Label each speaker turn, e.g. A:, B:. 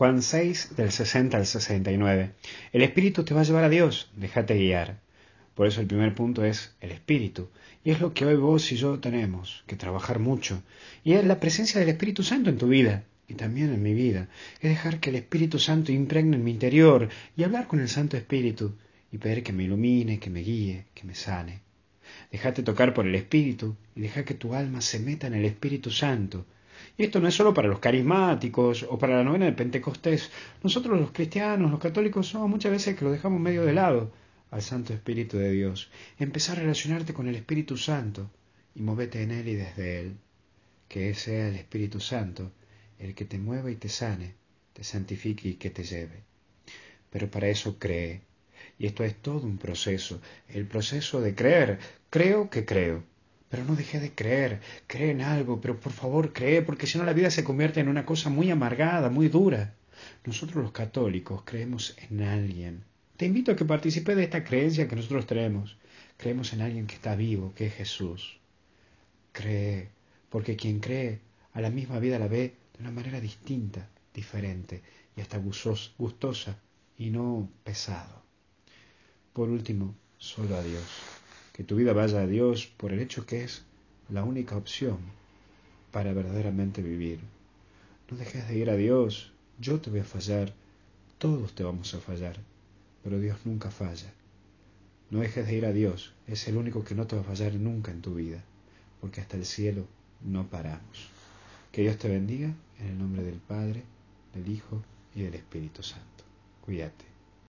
A: Juan 6, del 60 al 69. El Espíritu te va a llevar a Dios, déjate guiar. Por eso el primer punto es el Espíritu. Y es lo que hoy vos y yo tenemos que trabajar mucho. Y es la presencia del Espíritu Santo en tu vida y también en mi vida. Es dejar que el Espíritu Santo impregne en mi interior y hablar con el Santo Espíritu y pedir que me ilumine, que me guíe, que me sane. Déjate tocar por el Espíritu y deja que tu alma se meta en el Espíritu Santo y esto no es solo para los carismáticos o para la novena de Pentecostés. Nosotros los cristianos, los católicos, somos muchas veces que lo dejamos medio de lado al Santo Espíritu de Dios. Empezar a relacionarte con el Espíritu Santo y movete en Él y desde Él. Que sea el Espíritu Santo el que te mueva y te sane, te santifique y que te lleve. Pero para eso cree. Y esto es todo un proceso, el proceso de creer. Creo que creo. Pero no deje de creer, cree en algo, pero por favor cree, porque si no la vida se convierte en una cosa muy amargada, muy dura. Nosotros los católicos creemos en alguien. Te invito a que participes de esta creencia que nosotros tenemos. Creemos en alguien que está vivo, que es Jesús. Cree, porque quien cree a la misma vida la ve de una manera distinta, diferente y hasta gustosa y no pesado. Por último, solo a Dios que tu vida vaya a Dios por el hecho que es la única opción para verdaderamente vivir. No dejes de ir a Dios, yo te voy a fallar, todos te vamos a fallar, pero Dios nunca falla. No dejes de ir a Dios, es el único que no te va a fallar nunca en tu vida, porque hasta el cielo no paramos. Que Dios te bendiga en el nombre del Padre, del Hijo y del Espíritu Santo. Cuídate.